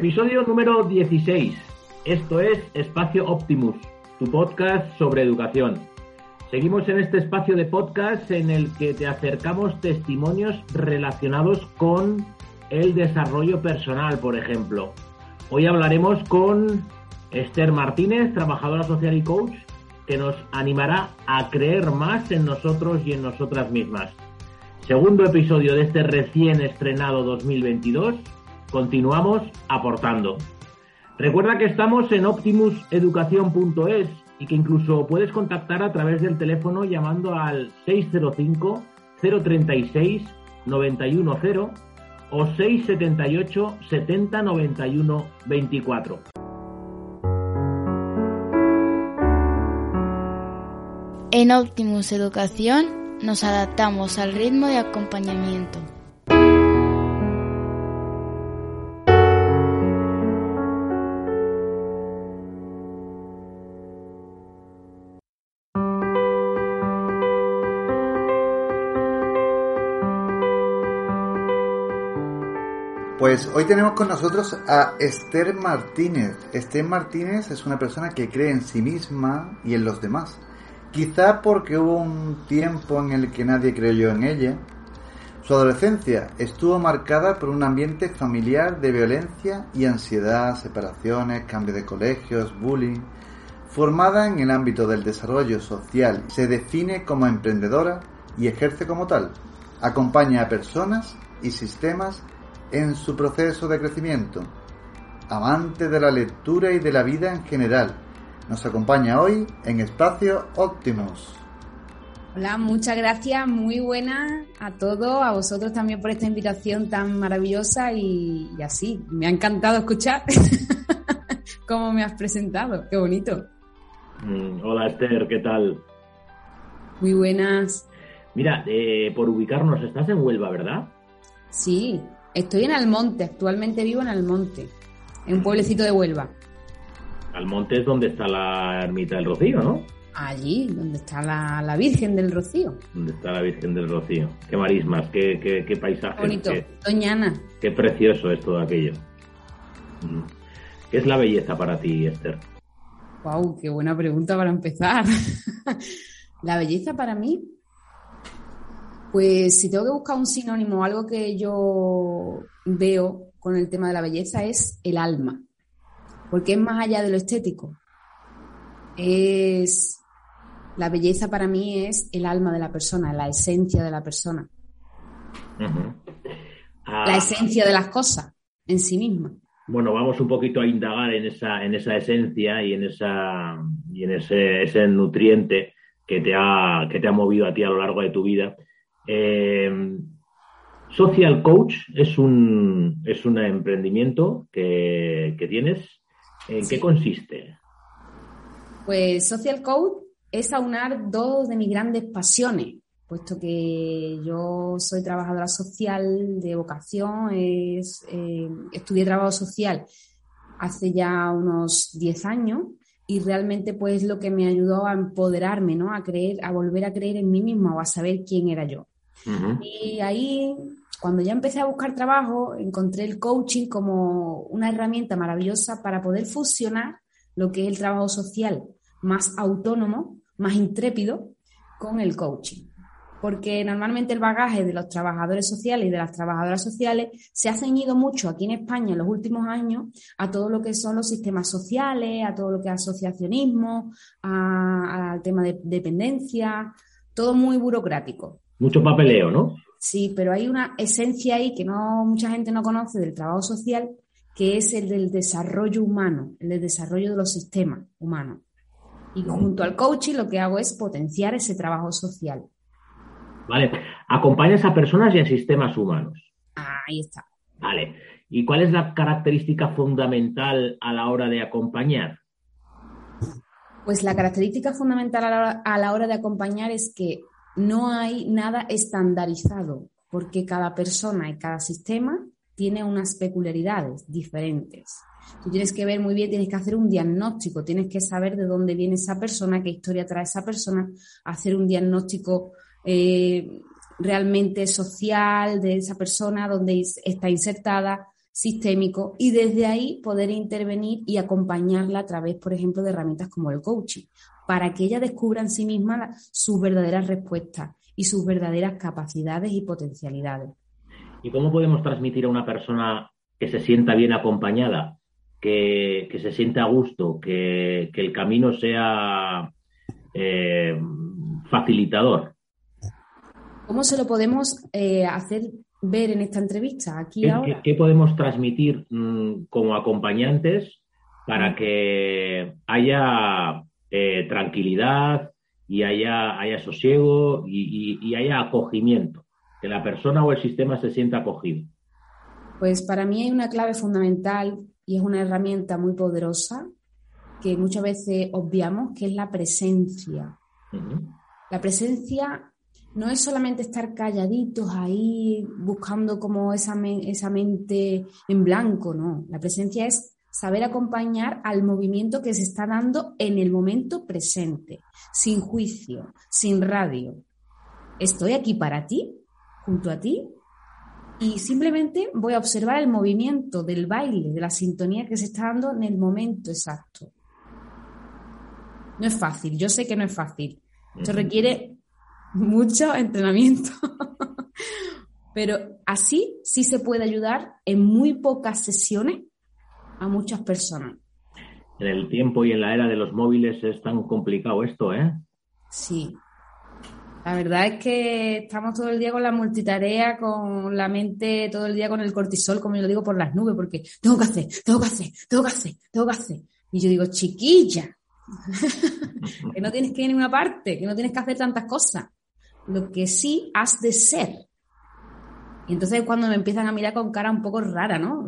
Episodio número 16. Esto es Espacio Optimus, tu podcast sobre educación. Seguimos en este espacio de podcast en el que te acercamos testimonios relacionados con el desarrollo personal, por ejemplo. Hoy hablaremos con Esther Martínez, trabajadora social y coach, que nos animará a creer más en nosotros y en nosotras mismas. Segundo episodio de este recién estrenado 2022. Continuamos aportando. Recuerda que estamos en optimuseducación.es y que incluso puedes contactar a través del teléfono llamando al 605 036 910 o 678 70 91 24. En Optimus Educación nos adaptamos al ritmo de acompañamiento. Pues hoy tenemos con nosotros a Esther Martínez. Esther Martínez es una persona que cree en sí misma y en los demás. Quizá porque hubo un tiempo en el que nadie creyó en ella. Su adolescencia estuvo marcada por un ambiente familiar de violencia y ansiedad, separaciones, cambio de colegios, bullying. Formada en el ámbito del desarrollo social, se define como emprendedora y ejerce como tal. Acompaña a personas y sistemas en su proceso de crecimiento. Amante de la lectura y de la vida en general, nos acompaña hoy en Espacio Optimus. Hola, muchas gracias, muy buenas a todos, a vosotros también por esta invitación tan maravillosa y, y así, me ha encantado escuchar cómo me has presentado, qué bonito. Mm, hola Esther, ¿qué tal? Muy buenas. Mira, eh, por ubicarnos, estás en Huelva, ¿verdad? Sí, Estoy en Almonte, actualmente vivo en Almonte, en un pueblecito de Huelva. Almonte es donde está la ermita del Rocío, ¿no? Allí, donde está la, Virgen del Rocío. Donde está la Virgen del Rocío. Qué marismas, qué, qué, qué paisaje. Bonito, qué, Doñana. Qué precioso es todo aquello. Mm. ¿Qué es la belleza para ti, Esther? Wow, qué buena pregunta para empezar. la belleza para mí pues si tengo que buscar un sinónimo, algo que yo veo con el tema de la belleza es el alma, porque es más allá de lo estético. Es la belleza para mí es el alma de la persona, la esencia de la persona. Ah, la esencia de las cosas en sí misma. Bueno, vamos un poquito a indagar en esa, en esa esencia y en esa y en ese, ese nutriente que te ha, que te ha movido a ti a lo largo de tu vida. Eh, Social Coach es un, es un emprendimiento que, tienes. ¿En qué consiste? Pues Social Coach es aunar dos de mis grandes pasiones, puesto que yo soy trabajadora social de vocación, es, eh, estudié trabajo social hace ya unos 10 años y realmente pues lo que me ayudó a empoderarme, ¿no? A creer, a volver a creer en mí misma o a saber quién era yo. Y ahí, cuando ya empecé a buscar trabajo, encontré el coaching como una herramienta maravillosa para poder fusionar lo que es el trabajo social más autónomo, más intrépido, con el coaching. Porque normalmente el bagaje de los trabajadores sociales y de las trabajadoras sociales se ha ceñido mucho aquí en España en los últimos años a todo lo que son los sistemas sociales, a todo lo que es asociacionismo, al tema de dependencia, todo muy burocrático. Mucho papeleo, ¿no? Sí, pero hay una esencia ahí que no mucha gente no conoce del trabajo social, que es el del desarrollo humano, el del desarrollo de los sistemas humanos. Y junto al coaching lo que hago es potenciar ese trabajo social. Vale, acompañas a personas y a sistemas humanos. Ahí está. Vale, ¿y cuál es la característica fundamental a la hora de acompañar? Pues la característica fundamental a la, a la hora de acompañar es que no hay nada estandarizado, porque cada persona y cada sistema tiene unas peculiaridades diferentes. Tú tienes que ver muy bien, tienes que hacer un diagnóstico, tienes que saber de dónde viene esa persona, qué historia trae esa persona, hacer un diagnóstico eh, realmente social de esa persona, dónde está insertada, sistémico y desde ahí poder intervenir y acompañarla a través, por ejemplo, de herramientas como el coaching, para que ella descubra en sí misma sus verdaderas respuestas y sus verdaderas capacidades y potencialidades. ¿Y cómo podemos transmitir a una persona que se sienta bien acompañada, que, se sienta a gusto, que, el camino sea eh, facilitador? ¿Cómo se lo podemos eh, hacer ver en esta entrevista aquí ¿Qué, ahora? ¿qué, podemos transmitir mm, como acompañantes para que haya eh, tranquilidad y haya, haya sosiego y, haya acogimiento? Que la persona o el sistema se sienta acogido. Pues para mí hay una clave fundamental y es una herramienta muy poderosa que muchas veces obviamos, que es la presencia. La presencia no es solamente estar calladitos ahí buscando como esa, esa mente en blanco, no. La presencia es saber acompañar al movimiento que se está dando en el momento presente, sin juicio, sin radio. Estoy aquí para ti, junto a ti, y simplemente voy a observar el movimiento del baile, de la sintonía que se está dando en el momento exacto. No es fácil, yo sé que no es fácil. Esto requiere mucho entrenamiento. Pero así sí se puede ayudar en muy pocas sesiones a muchas personas. En el tiempo y en la era de los móviles es tan complicado esto, ¿eh? Sí. La verdad es que estamos todo el día con la multitarea, con la mente todo el día con el cortisol, como yo lo digo, por las nubes, porque tengo que hacer, tengo que hacer, tengo que hacer, tengo que hacer. Y yo digo, chiquilla, que no tienes que ir a ninguna parte, que no tienes que hacer tantas cosas lo que sí has de ser. Y entonces cuando me empiezan a mirar con cara un poco rara, ¿no?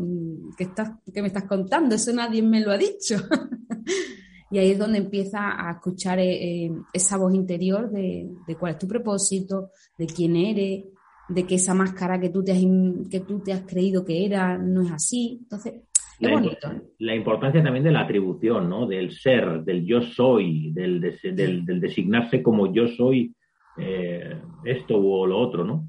¿Qué, estás, qué me estás contando? Eso nadie me lo ha dicho. y ahí es donde empieza a escuchar eh, eh, esa voz interior de, cuál es tu propósito, de quién eres, de que esa máscara que tú te has, que tú te has creído que era no es así. Entonces, es bonito. La importancia también de la atribución, ¿no? Del ser, del yo soy, del, del designarse como yo soy eh, esto o lo otro, ¿no?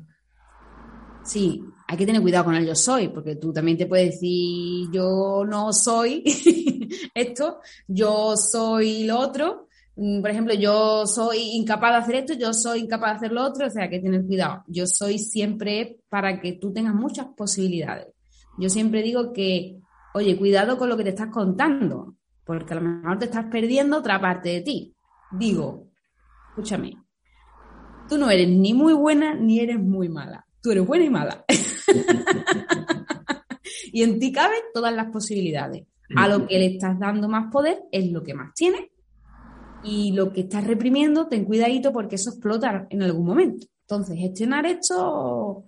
Sí, hay que tener cuidado con el yo soy, porque tú también te puedes decir yo no soy esto, yo soy lo otro. Mm, por ejemplo, yo soy incapaz de hacer esto, yo soy incapaz de hacer lo otro, o sea, hay que tener cuidado. Yo soy siempre para que tú tengas muchas posibilidades. Yo siempre digo que, oye, cuidado con lo que te estás contando, porque a lo mejor te estás perdiendo otra parte de ti. Digo, escúchame, tú no eres ni muy buena ni eres muy mala. Tú eres buena y mala. y en ti caben todas las posibilidades. A lo que le estás dando más poder es lo que más tienes. Y lo que estás reprimiendo, ten cuidadito porque eso explota en algún momento. Entonces, gestionar esto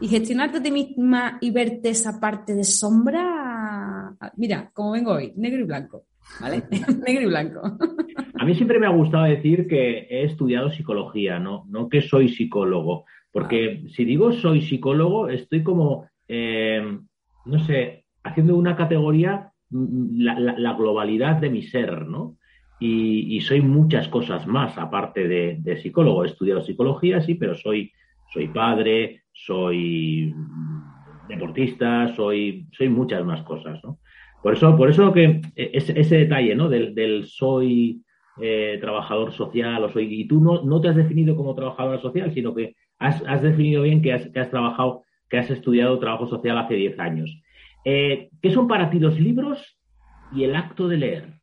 y gestionarte a ti misma y verte esa parte de sombra. Mira, como vengo hoy, negro y blanco. ¿Vale? negro y blanco. A mí siempre me ha gustado decir que he estudiado psicología, no, no que soy psicólogo, porque si digo soy psicólogo, estoy como, eh, no sé, haciendo una categoría, mm, la, globalidad de mi ser, ¿no? Y, soy muchas cosas más aparte de, psicólogo. He estudiado psicología, sí, pero soy, soy padre, soy deportista, soy, soy muchas más cosas, ¿no? Por eso, por eso que ese, ese detalle, ¿no? Del, del soy eh, trabajador social o soy. Y tú no, no te has definido como trabajadora social, sino que has, definido bien que has, que has, trabajado, que has estudiado trabajo social hace 10 años. Eh, ¿Qué son para ti los libros y el acto de leer?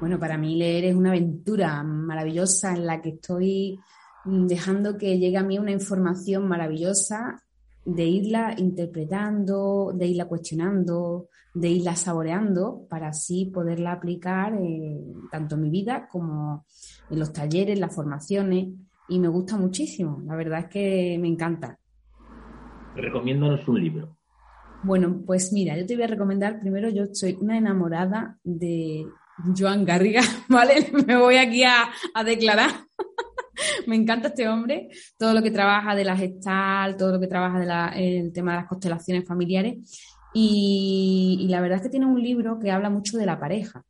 Bueno, para mí leer es una aventura maravillosa en la que estoy dejando que llegue a mí una información maravillosa de irla interpretando, de irla cuestionando, de irla saboreando para así poderla aplicar tanto en mi vida como en los talleres, las formaciones y me gusta muchísimo. La verdad es que me encanta. Recomiéndanos un libro. Bueno, pues mira, yo te voy a recomendar primero, yo soy una enamorada de Joan Garriga, ¿vale? Me voy aquí a, declarar. me encanta este hombre, todo lo que trabaja de la gestal, todo lo que trabaja del tema de las constelaciones familiares. Y, la verdad es que tiene un libro que habla mucho de la pareja,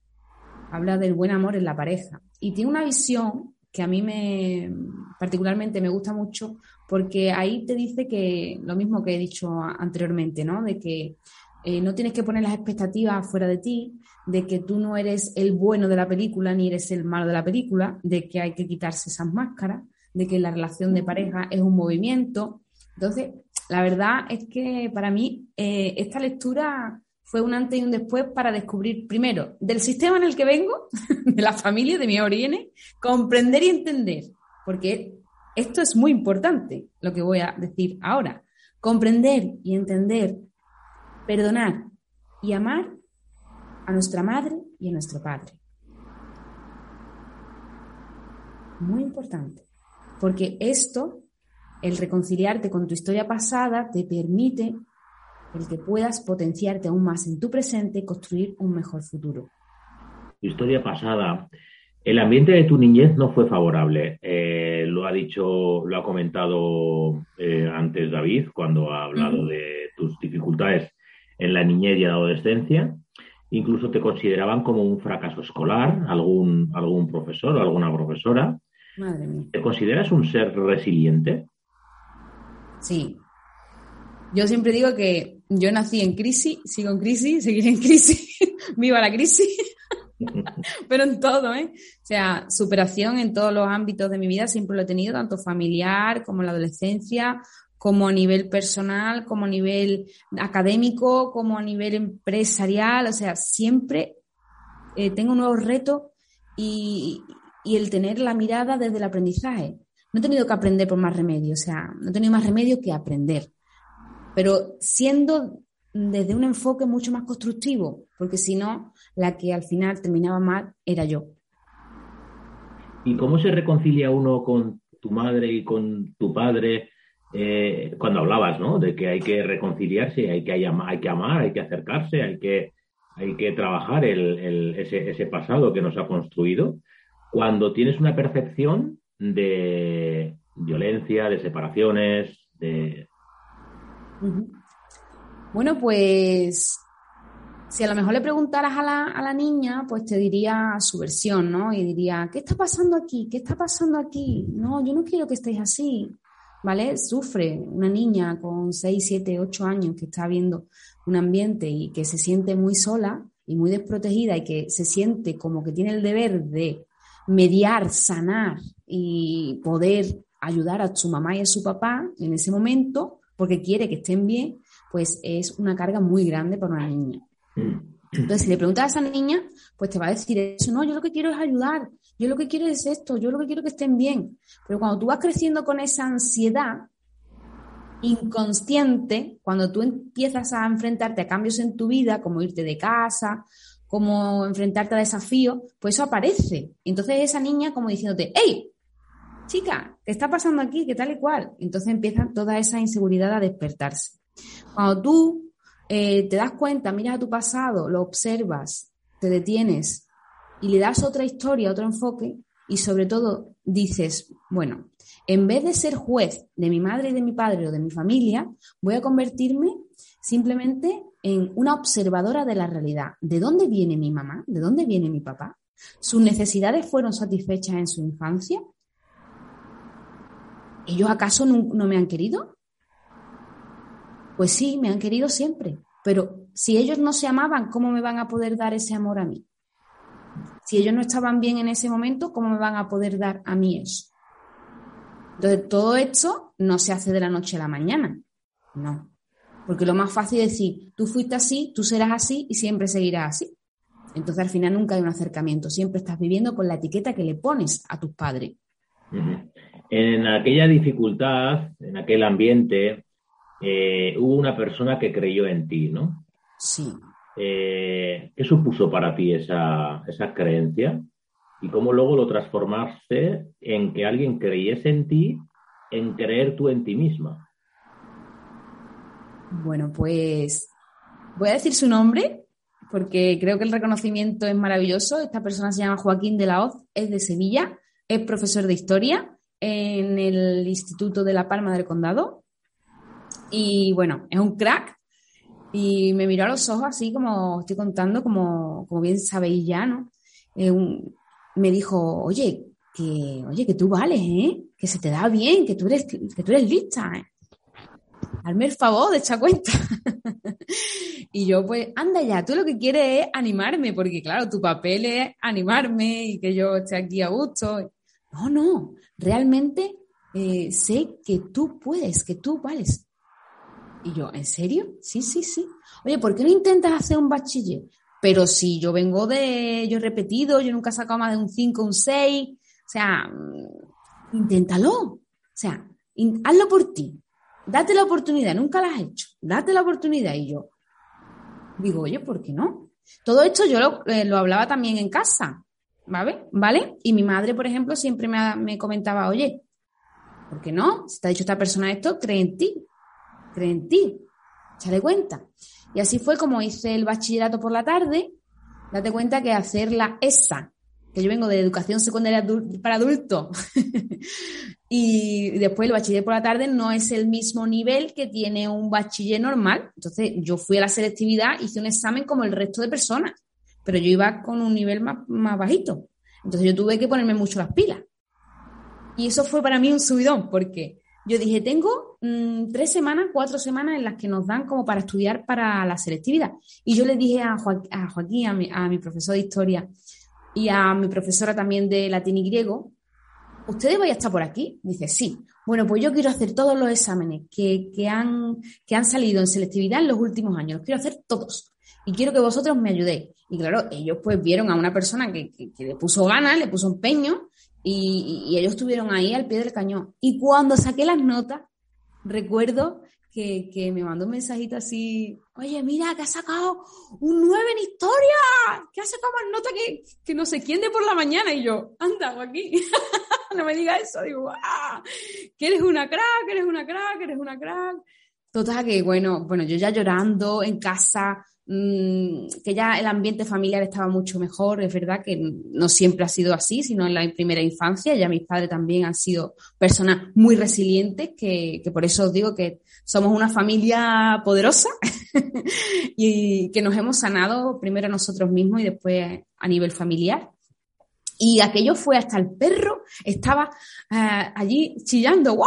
habla del buen amor en la pareja. Y tiene una visión que a mí me particularmente me gusta mucho porque ahí te dice que lo mismo que he dicho anteriormente, ¿no? De que eh, no tienes que poner las expectativas fuera de ti, de que tú no eres el bueno de la película ni eres el malo de la película, de que hay que quitarse esas máscaras, de que la relación de pareja es un movimiento. Entonces, la verdad es que para mí eh, esta lectura fue un antes y un después para descubrir, primero, del sistema en el que vengo, de la familia, de mi orígenes, comprender y entender, porque esto es muy importante, lo que voy a decir ahora. Comprender y entender, perdonar y amar a nuestra madre y a nuestro padre. Muy importante, porque esto, el reconciliarte con tu historia pasada, te permite el que puedas potenciarte aún más en tu presente y construir un mejor futuro. Historia pasada. El ambiente de tu niñez no fue favorable. Eh, lo ha dicho, lo ha comentado eh, antes David cuando ha hablado de tus dificultades en la niñez y la adolescencia. Incluso te consideraban como un fracaso escolar, algún, algún profesor o alguna profesora. Madre mía. ¿Te consideras un ser resiliente? Sí. Yo siempre digo que yo nací en crisis, sigo en crisis, seguiré en crisis, viva la crisis, pero en todo, ¿eh? O sea, superación en todos los ámbitos de mi vida siempre lo he tenido, tanto familiar como en la adolescencia, como a nivel personal, como a nivel académico, como a nivel empresarial, o sea, siempre eh, tengo nuevos retos y, y el tener la mirada desde el aprendizaje. No he tenido que aprender por más remedio, o sea, no he tenido más remedio que aprender pero siendo desde un enfoque mucho más constructivo, porque si no, la que al final terminaba mal era yo. ¿Y cómo se reconcilia uno con tu madre y con tu padre eh, cuando hablabas, ¿no? De que hay que reconciliarse, hay que, amar, hay que acercarse, hay que, hay que trabajar el, ese, ese pasado que nos ha construido. Cuando tienes una percepción de violencia, de separaciones, de, bueno, pues si a lo mejor le preguntaras a la, a la, niña, pues te diría su versión, ¿no? Y diría, ¿qué está pasando aquí? ¿Qué está pasando aquí? No, yo no quiero que estéis así, ¿vale? Sufre una niña con 6, 7, 8 años que está viendo un ambiente y que se siente muy sola y muy desprotegida y que se siente como que tiene el deber de mediar, sanar y poder ayudar a su mamá y a su papá en ese momento, porque quiere que estén bien, pues es una carga muy grande para una niña. Entonces, si le preguntas a esa niña, pues te va a decir eso, no, yo lo que quiero es ayudar, yo lo que quiero es esto, yo lo que quiero es que estén bien. Pero cuando tú vas creciendo con esa ansiedad inconsciente, cuando tú empiezas a enfrentarte a cambios en tu vida, como irte de casa, como enfrentarte a desafíos, pues eso aparece. Entonces esa niña como diciéndote, hey, chica, ¿qué está pasando aquí? ¿Qué tal y cual? Entonces empieza toda esa inseguridad a despertarse. Cuando tú eh, te das cuenta, miras a tu pasado, lo observas, te detienes y le das otra historia, otro enfoque y sobre todo dices, bueno, en vez de ser juez de mi madre y de mi padre o de mi familia, voy a convertirme simplemente en una observadora de la realidad. ¿De dónde viene mi mamá? ¿De dónde viene mi papá? ¿Sus necesidades fueron satisfechas en su infancia? ¿Ellos acaso no, me han querido? Pues sí, me han querido siempre, pero si ellos no se amaban, ¿cómo me van a poder dar ese amor a mí? Si ellos no estaban bien en ese momento, ¿cómo me van a poder dar a mí eso? Entonces, todo esto no se hace de la noche a la mañana. No. Porque lo más fácil es decir, tú fuiste así, tú serás así y siempre seguirás así. Entonces, al final nunca hay un acercamiento. Siempre estás viviendo con la etiqueta que le pones a tus padres. En aquella dificultad, en aquel ambiente, eh, hubo una persona que creyó en ti, ¿no? Sí. Eh, ¿Qué supuso para ti esa, esa creencia? ¿Y cómo luego lo transformaste en que alguien creyese en ti, en creer tú en ti misma? Bueno, pues voy a decir su nombre porque creo que el reconocimiento es maravilloso. Esta persona se llama Joaquín de la Hoz, es de Sevilla, es profesor de historia en el Instituto de La Palma del Condado. Y bueno, es un crack. Y me miró a los ojos así como estoy contando, como, como bien sabéis ya, ¿no? Eh, me dijo, oye, que, oye, que tú vales, ¿eh? Que se te da bien, que tú eres, que tú eres lista, ¿eh? hazme el favor de echar cuenta. y yo, pues, anda ya, tú lo que quieres es animarme, porque claro, tu papel es animarme y que yo esté aquí a gusto. No, no, realmente eh, sé que tú puedes, que tú vales. Y yo, ¿en serio? Sí, sí, sí. Oye, ¿por qué no intentas hacer un bachiller? Pero si yo vengo de, yo he repetido, yo nunca he sacado más de un 5, un 6, o sea, mm, inténtalo. O sea, hazlo por ti. Date la oportunidad, nunca la has hecho. Date la oportunidad. Y yo digo, oye, ¿por qué no? Todo esto yo lo, eh, hablaba también en casa, ¿vale? ¿Vale? Y mi madre, por ejemplo, siempre me, me comentaba, oye, ¿por qué no? Si te ha dicho esta persona esto, cree en ti cree en ti, échale cuenta. Y así fue como hice el bachillerato por la tarde, date cuenta que hacer la ESA, que yo vengo de educación secundaria para adultos, y después el bachiller por la tarde no es el mismo nivel que tiene un bachiller normal. Entonces yo fui a la selectividad, hice un examen como el resto de personas, pero yo iba con un nivel más, más bajito. Entonces yo tuve que ponerme mucho las pilas. Y eso fue para mí un subidón, porque yo dije, tengo mm, tres semanas, cuatro semanas en las que nos dan como para estudiar para la selectividad. Y yo le dije a, Joaquín, a mi, profesor de historia y a mi profesora también de latín y griego, ¿ustedes van a estar por aquí? Dice, sí. Bueno, pues yo quiero hacer todos los exámenes que, han, que han salido en selectividad en los últimos años. Los quiero hacer todos. Y quiero que vosotros me ayudéis. Y claro, ellos pues vieron a una persona que, que le puso ganas, le puso empeño y, ellos estuvieron ahí al pie del cañón. Y cuando saqué las notas, recuerdo que, que, me mandó un mensajito así, oye, mira, que ha sacado un 9 en historia, que ha sacado más nota que, que no sé quién de por la mañana. Y yo, anda, aquí no me digas eso. Digo, ah, que eres una crack, eres una crack, eres una crack. Total, que bueno, bueno, yo ya llorando en casa, Mm, que ya el ambiente familiar estaba mucho mejor. Es verdad que no siempre ha sido así, sino en la primera infancia. Ya mis padres también han sido personas muy resilientes, que, por eso os digo que somos una familia poderosa y que nos hemos sanado primero nosotros mismos y después a nivel familiar. Y aquello fue hasta el perro, estaba allí chillando, wow,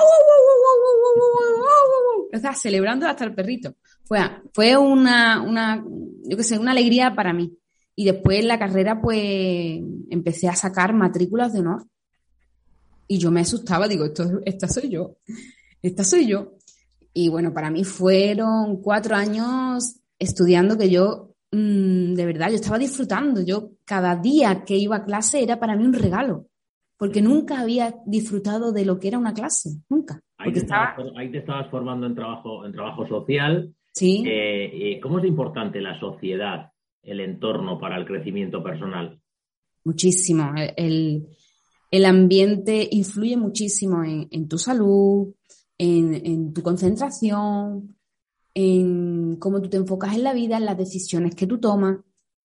o sea, celebrando hasta el perrito. Fue, fue una, una, yo qué sé, una alegría para mí. Y después en la carrera, pues, empecé a sacar matrículas de honor. Y yo me asustaba, digo, esto, esta soy yo, esta soy yo. Y bueno, para mí fueron cuatro años estudiando que yo, mm, de verdad, yo estaba disfrutando. Yo cada día que iba a clase era para mí un regalo, porque nunca había disfrutado de lo que era una clase, nunca. Ahí te, estabas, ahí te estabas formando en trabajo, en trabajo social Sí. Eh, eh, ¿Cómo es importante la sociedad, el entorno para el crecimiento personal? Muchísimo. El, ambiente influye muchísimo en, tu salud, en, tu concentración, en cómo tú te enfocas en la vida, en las decisiones que tú tomas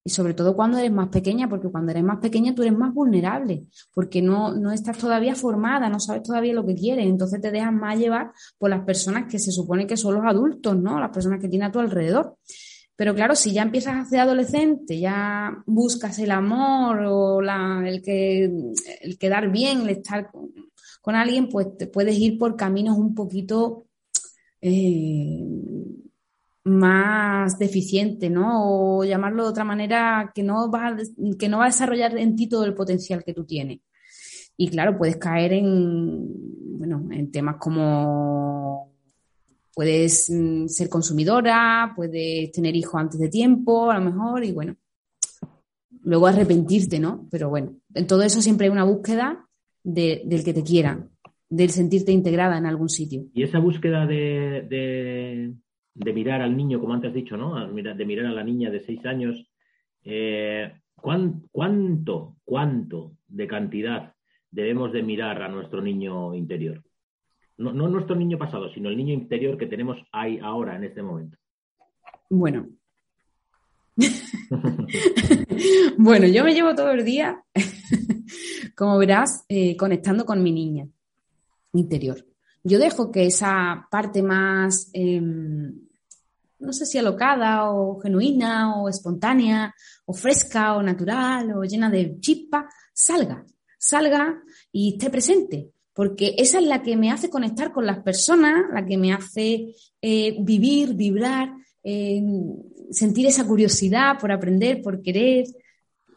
y sobre todo cuando eres más pequeña, porque cuando eres más pequeña tú eres más vulnerable, porque no, no estás todavía formada, no sabes todavía lo que quieres, entonces te dejas más llevar por las personas que se supone que son los adultos, ¿no? Las personas que tienes a tu alrededor. Pero claro, si ya empiezas a ser adolescente, ya buscas el amor o la, el, que, el quedar bien, el estar con, alguien, pues te puedes ir por caminos un poquito eh, más deficiente, ¿no? O llamarlo de otra manera que no va a, que no va a desarrollar en ti todo el potencial que tú tienes. Y claro, puedes caer en, bueno, en temas como puedes mm, ser consumidora, puedes tener hijos antes de tiempo, a lo mejor, y bueno, luego arrepentirte, ¿no? Pero bueno, en todo eso siempre hay una búsqueda del que te quiera, del sentirte integrada en algún sitio. Y esa búsqueda de mirar al niño, como antes has dicho, ¿no? De mirar a la niña de seis años. Eh, ¿Cuánto, cuánto de cantidad debemos de mirar a nuestro niño interior? No, no nuestro niño pasado, sino el niño interior que tenemos ahí ahora, en este momento. Bueno. bueno, yo me llevo todo el día, como verás, eh, conectando con mi niña interior yo dejo que esa parte más, em, no sé si alocada o genuina o espontánea o fresca o natural o llena de chispa, salga, salga y esté presente. porque esa es la que me hace conectar con las personas, la que me hace eh, vivir, vibrar, eh, sentir esa curiosidad por aprender, por querer.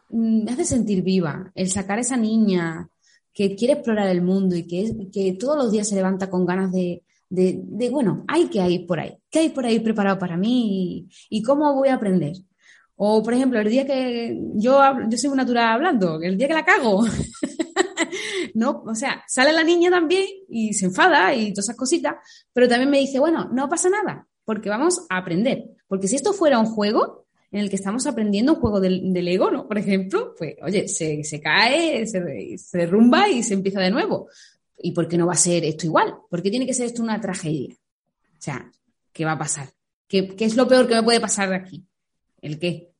Mm, me hace sentir viva el sacar a esa niña que quiere explorar el mundo y que, que todos los días se levanta con ganas de, de, bueno, hay que ir por ahí, ¿qué hay por ahí preparado para mí y, cómo voy a aprender? O, por ejemplo, el día que yo, yo soy una natural hablando, el día que la cago, no, o sea, sale la niña también y se enfada y todas esas cositas, pero también me dice, bueno, no pasa nada, porque vamos a aprender. Porque si esto fuera un juego en el que estamos aprendiendo un juego del, Ego, ¿no? Por ejemplo, pues, oye, se, cae, se, se derrumba y se empieza de nuevo. ¿Y por qué no va a ser esto igual? ¿Por qué tiene que ser esto una tragedia? O sea, ¿qué va a pasar? ¿Qué, es lo peor que me puede pasar de aquí? ¿El qué?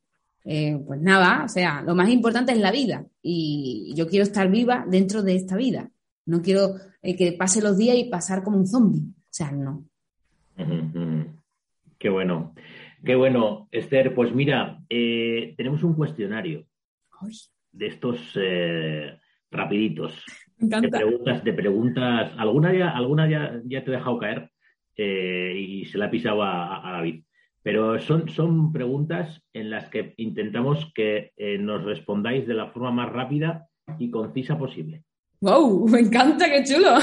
Eh, pues nada, o sea, lo más importante es la vida y yo quiero estar viva dentro de esta vida. No quiero eh, que pase los días y pasar como un zombie. O sea, no. Qué bueno. Qué bueno, Esther. Pues mira, eh, tenemos un cuestionario de estos rapiditos. Me encanta. De preguntas, de preguntas. Alguna ya, alguna ya, ya te he dejado caer eh, y se la ha pisado a, David. Pero son, son preguntas en las que intentamos que eh, nos respondáis de la forma más rápida y concisa posible. ¡Wow! Me encanta, qué chulo.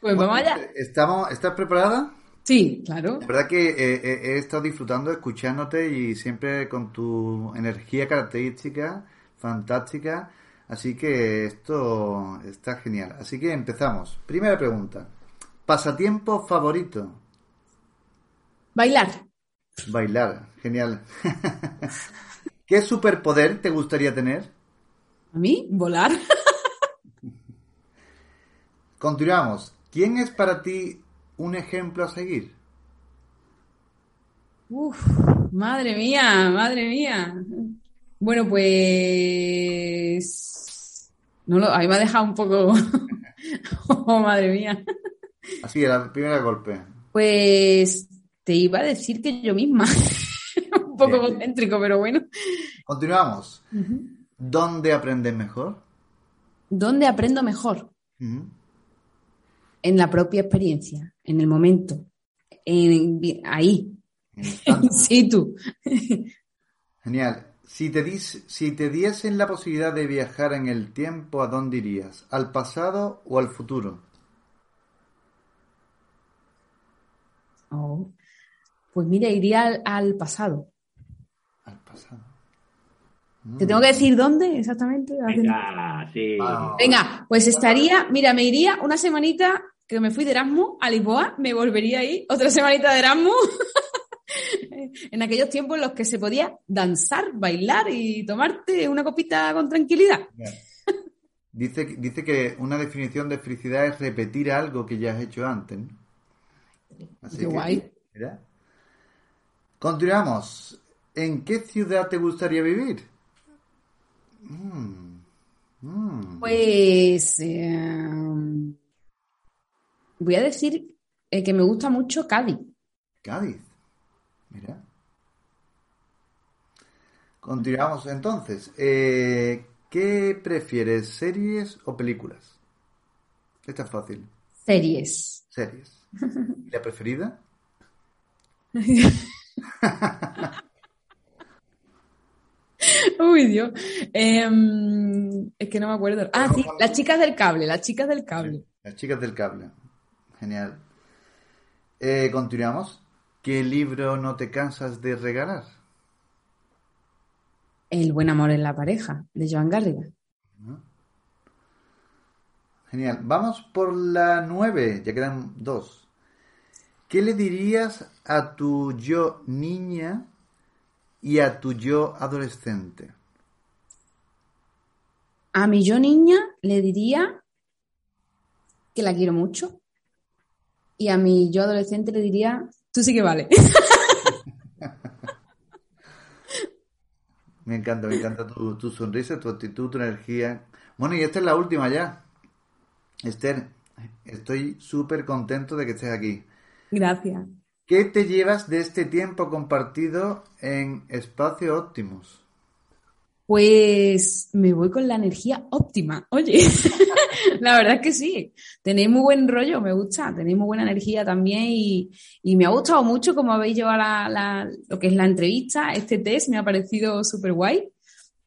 pues vamos allá. ¿Estamos, ¿Estás preparada? Sí, claro. La verdad que eh, he estado disfrutando, escuchándote y siempre con tu energía característica, fantástica. Así que esto está genial. Así que empezamos. Primera pregunta. ¿Pasatiempo favorito? Bailar. Bailar, genial. ¿Qué superpoder te gustaría tener? ¿A mí? Volar. Continuamos. ¿Quién es para ti un ejemplo a seguir? Uf, madre mía, madre mía. Bueno, pues no lo, ahí me ha dejado un poco. oh, madre mía. Así, el primer golpe. Pues te iba a decir que yo misma. un poco concéntrico, pero bueno. Continuamos. ¿Dónde aprendes mejor? ¿Dónde aprendo mejor? En la propia experiencia, en el momento, en, ahí, in situ. Genial. Si te, si te diesen la posibilidad de viajar en el tiempo, ¿a dónde irías? ¿Al pasado o al futuro? Oh, pues mira, iría al, pasado. Al pasado. ¿Te tengo que decir dónde exactamente? Venga, sí. Venga, pues estaría, mira, me iría una semanita que me fui de Erasmus a Lisboa, me volvería ahí, otra semanita de Erasmus en aquellos tiempos en los que se podía danzar, bailar y tomarte una copita con tranquilidad. Dice, dice que una definición de felicidad es repetir algo que ya has hecho antes. Qué guay. Continuamos. ¿En qué ciudad te gustaría vivir? Mm, mm. Pues eh, voy a decir eh, que me gusta mucho Cádiz. Cádiz. Mira. Continuamos entonces. Eh, ¿Qué prefieres, series o películas? Esta es fácil. Series. Series. ¿Y la preferida? Uy, Dios. Em, es que no me acuerdo. Ah, sí, las chicas del cable, las chicas del cable. Las chicas del cable. Genial. Eh, continuamos. ¿Qué libro no te cansas de regalar? El buen amor en la pareja, de Joan Garriga. Genial. Vamos por la nueve, ya quedan dos. ¿Qué le dirías a tu yo niña y a tu yo adolescente? A mi yo niña le diría que la quiero mucho. Y a mi yo adolescente le diría Tú sí que vale. me encanta, me encanta tu, sonrisa, tu actitud, tu energía. Bueno, y esta es la última ya. Esther, estoy súper contento de que estés aquí. Gracias. ¿Qué te llevas de este tiempo compartido en Espacio Optimus? Pues me voy con la energía óptima. Oye, la verdad es que sí. Tenéis muy buen rollo, me gusta. Tenéis muy buena energía también y, me ha gustado mucho cómo habéis llevado la, lo que es la entrevista. Este test me ha parecido súper guay.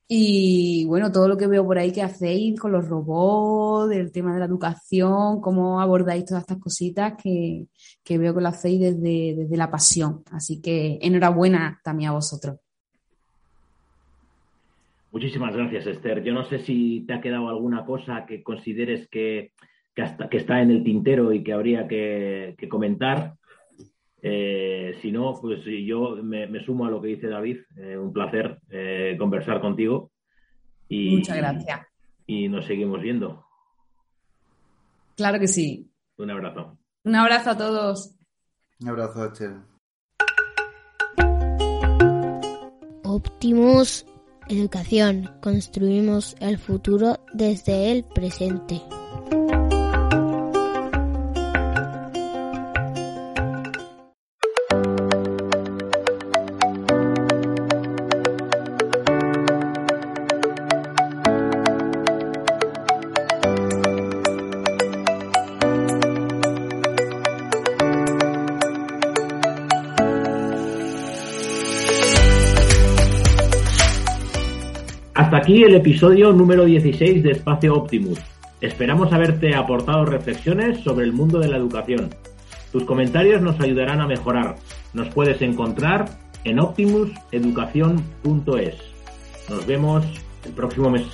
Y bueno, todo lo que veo por ahí que hacéis con los robots, el tema de la educación, cómo abordáis todas estas cositas que, veo que lo hacéis desde, desde la pasión. Así que enhorabuena también a vosotros. Muchísimas gracias, Esther. Yo no sé si te ha quedado alguna cosa que consideres que, que, está en el tintero y que habría que, comentar. Eh, si no, pues yo me, sumo a lo que dice David. Eh, un placer eh, conversar contigo. Y, Muchas gracias. Y nos seguimos viendo. Claro que sí. Un abrazo. Un abrazo a todos. Un abrazo, Esther. Optimus Educación. Construimos el futuro desde el presente. Aquí el episodio número 16 de Espacio Optimus. Esperamos haberte aportado reflexiones sobre el mundo de la educación. Tus comentarios nos ayudarán a mejorar. Nos puedes encontrar en optimuseducación.es. Nos vemos el próximo mes.